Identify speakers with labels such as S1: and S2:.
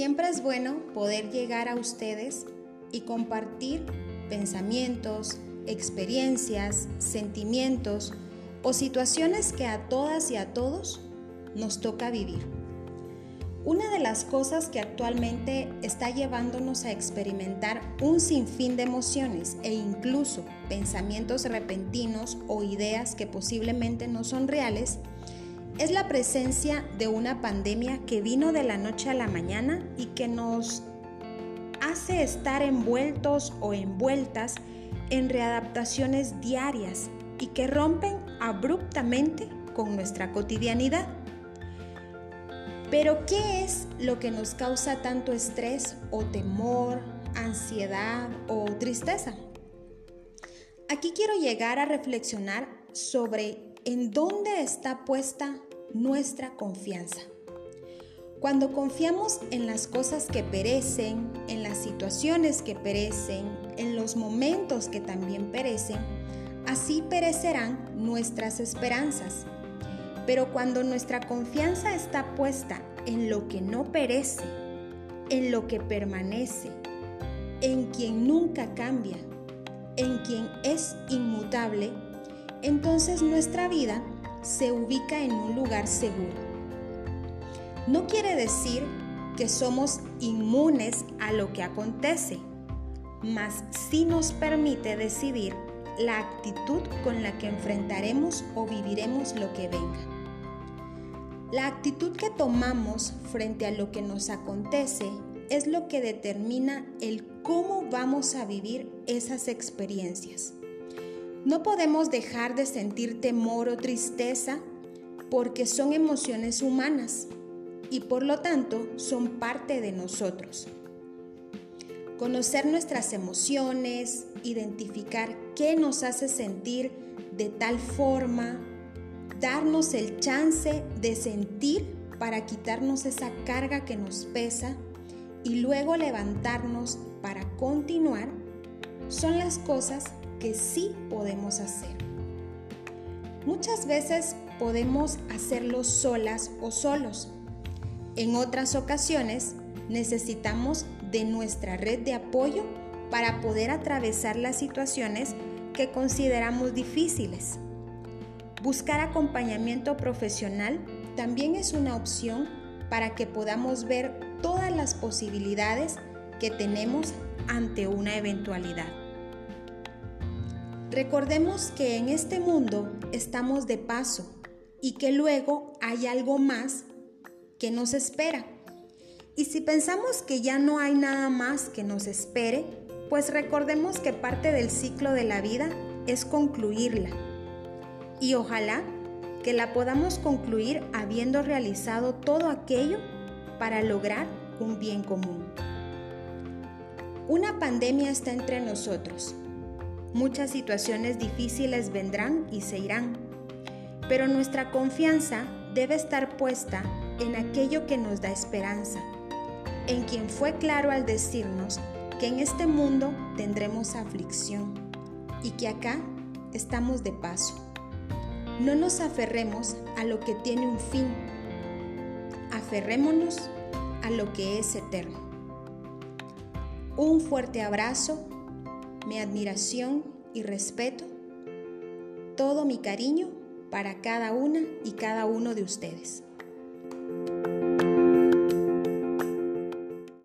S1: Siempre es bueno poder llegar a ustedes y compartir pensamientos, experiencias, sentimientos o situaciones que a todas y a todos nos toca vivir. Una de las cosas que actualmente está llevándonos a experimentar un sinfín de emociones e incluso pensamientos repentinos o ideas que posiblemente no son reales es la presencia de una pandemia que vino de la noche a la mañana y que nos hace estar envueltos o envueltas en readaptaciones diarias y que rompen abruptamente con nuestra cotidianidad. Pero ¿qué es lo que nos causa tanto estrés o temor, ansiedad o tristeza? Aquí quiero llegar a reflexionar sobre en dónde está puesta nuestra confianza. Cuando confiamos en las cosas que perecen, en las situaciones que perecen, en los momentos que también perecen, así perecerán nuestras esperanzas. Pero cuando nuestra confianza está puesta en lo que no perece, en lo que permanece, en quien nunca cambia, en quien es inmutable, entonces nuestra vida se ubica en un lugar seguro. No quiere decir que somos inmunes a lo que acontece, mas sí nos permite decidir la actitud con la que enfrentaremos o viviremos lo que venga. La actitud que tomamos frente a lo que nos acontece es lo que determina el cómo vamos a vivir esas experiencias. No podemos dejar de sentir temor o tristeza porque son emociones humanas y por lo tanto son parte de nosotros. Conocer nuestras emociones, identificar qué nos hace sentir de tal forma, darnos el chance de sentir para quitarnos esa carga que nos pesa y luego levantarnos para continuar, son las cosas que sí podemos hacer. Muchas veces podemos hacerlo solas o solos. En otras ocasiones necesitamos de nuestra red de apoyo para poder atravesar las situaciones que consideramos difíciles. Buscar acompañamiento profesional también es una opción para que podamos ver todas las posibilidades que tenemos ante una eventualidad. Recordemos que en este mundo estamos de paso y que luego hay algo más que nos espera. Y si pensamos que ya no hay nada más que nos espere, pues recordemos que parte del ciclo de la vida es concluirla. Y ojalá que la podamos concluir habiendo realizado todo aquello para lograr un bien común. Una pandemia está entre nosotros Muchas situaciones difíciles vendrán y se irán, pero nuestra confianza debe estar puesta en aquello que nos da esperanza, en quien fue claro al decirnos que en este mundo tendremos aflicción y que acá estamos de paso. No nos aferremos a lo que tiene un fin, aferrémonos a lo que es eterno. Un fuerte abrazo mi admiración y respeto, todo mi cariño para cada una y cada uno de ustedes.